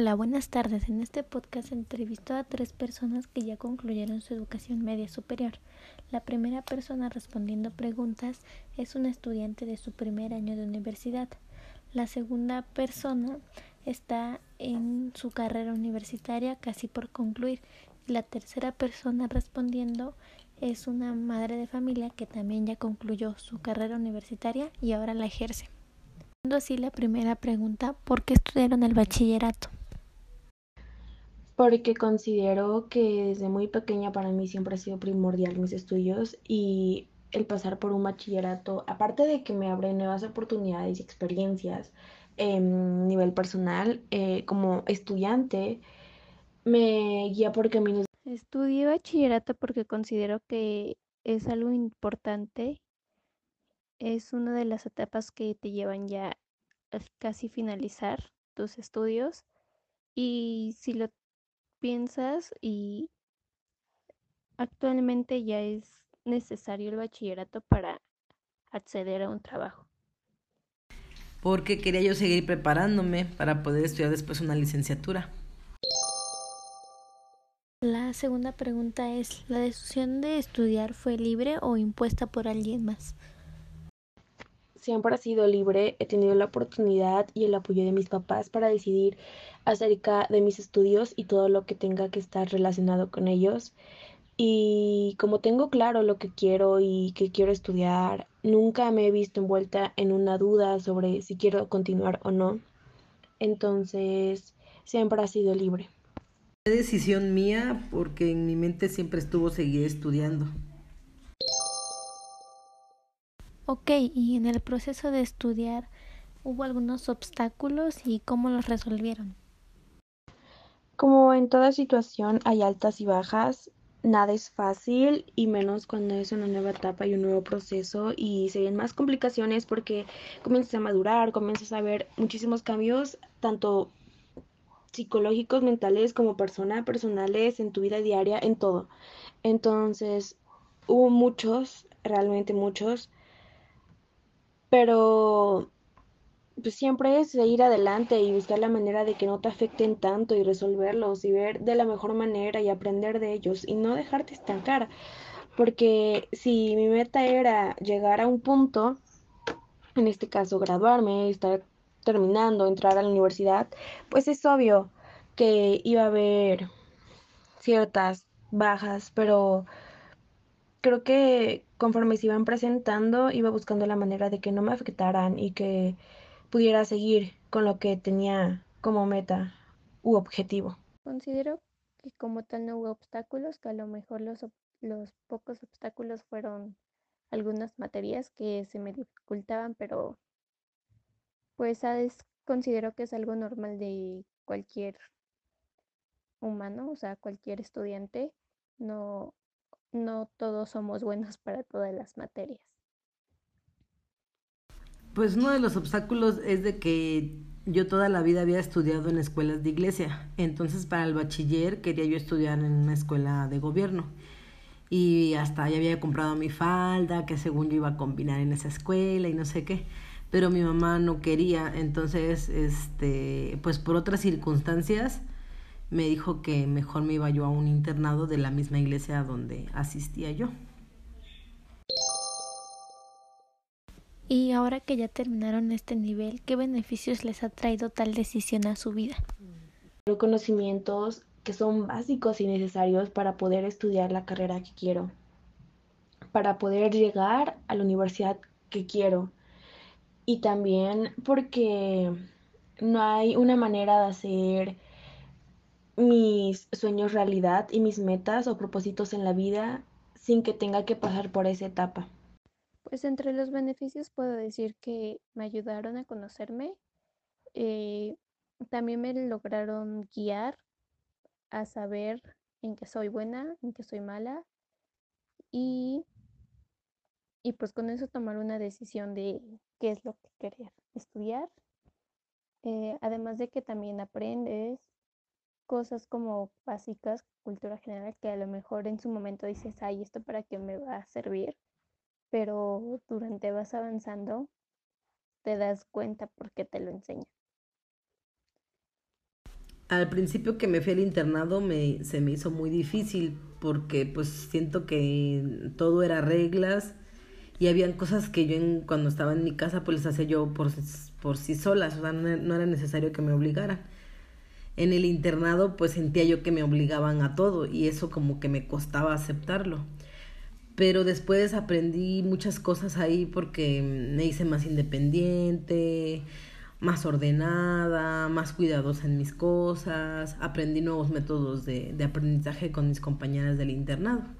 Hola, buenas tardes. En este podcast entrevisto a tres personas que ya concluyeron su educación media superior. La primera persona respondiendo preguntas es un estudiante de su primer año de universidad. La segunda persona está en su carrera universitaria casi por concluir. La tercera persona respondiendo es una madre de familia que también ya concluyó su carrera universitaria y ahora la ejerce. Así la primera pregunta, ¿por qué estudiaron el bachillerato? Porque considero que desde muy pequeña para mí siempre ha sido primordial mis estudios y el pasar por un bachillerato, aparte de que me abre nuevas oportunidades y experiencias en nivel personal, eh, como estudiante, me guía por caminos. Estudié bachillerato porque considero que es algo importante, es una de las etapas que te llevan ya a casi finalizar tus estudios y si lo piensas y actualmente ya es necesario el bachillerato para acceder a un trabajo. Porque quería yo seguir preparándome para poder estudiar después una licenciatura. La segunda pregunta es, ¿la decisión de estudiar fue libre o impuesta por alguien más? Siempre ha sido libre, he tenido la oportunidad y el apoyo de mis papás para decidir acerca de mis estudios y todo lo que tenga que estar relacionado con ellos. Y como tengo claro lo que quiero y que quiero estudiar, nunca me he visto envuelta en una duda sobre si quiero continuar o no. Entonces, siempre ha sido libre. Decisión mía porque en mi mente siempre estuvo seguir estudiando. Ok, y en el proceso de estudiar, ¿hubo algunos obstáculos y cómo los resolvieron? Como en toda situación hay altas y bajas, nada es fácil y menos cuando es una nueva etapa y un nuevo proceso y se ven más complicaciones porque comienzas a madurar, comienzas a ver muchísimos cambios, tanto psicológicos, mentales como persona, personales, en tu vida diaria, en todo. Entonces, hubo muchos, realmente muchos, pero pues siempre es ir adelante y buscar la manera de que no te afecten tanto y resolverlos y ver de la mejor manera y aprender de ellos y no dejarte estancar. Porque si mi meta era llegar a un punto, en este caso graduarme, estar terminando, entrar a la universidad, pues es obvio que iba a haber ciertas bajas, pero creo que conforme se iban presentando, iba buscando la manera de que no me afectaran y que pudiera seguir con lo que tenía como meta u objetivo. Considero que como tal no hubo obstáculos, que a lo mejor los, los pocos obstáculos fueron algunas materias que se me dificultaban, pero pues considero que es algo normal de cualquier humano, o sea, cualquier estudiante. No, no todos somos buenos para todas las materias. Pues uno de los obstáculos es de que yo toda la vida había estudiado en escuelas de iglesia, entonces para el bachiller quería yo estudiar en una escuela de gobierno. Y hasta ya había comprado mi falda que según yo iba a combinar en esa escuela y no sé qué, pero mi mamá no quería, entonces este pues por otras circunstancias me dijo que mejor me iba yo a un internado de la misma iglesia donde asistía yo. Y ahora que ya terminaron este nivel, ¿qué beneficios les ha traído tal decisión a su vida? Conocimientos que son básicos y necesarios para poder estudiar la carrera que quiero, para poder llegar a la universidad que quiero y también porque no hay una manera de hacer mis sueños realidad y mis metas o propósitos en la vida sin que tenga que pasar por esa etapa. Pues entre los beneficios puedo decir que me ayudaron a conocerme, eh, también me lograron guiar a saber en qué soy buena, en qué soy mala y, y pues con eso tomar una decisión de qué es lo que querer estudiar. Eh, además de que también aprendes cosas como básicas, cultura general, que a lo mejor en su momento dices, ay, ¿esto para qué me va a servir? Pero durante vas avanzando, te das cuenta por qué te lo enseña. Al principio que me fui al internado me, se me hizo muy difícil porque pues siento que todo era reglas y habían cosas que yo en, cuando estaba en mi casa pues las hacía yo por, por sí solas, o sea, no, no era necesario que me obligaran. En el internado pues sentía yo que me obligaban a todo y eso como que me costaba aceptarlo. Pero después aprendí muchas cosas ahí porque me hice más independiente, más ordenada, más cuidadosa en mis cosas, aprendí nuevos métodos de, de aprendizaje con mis compañeras del internado.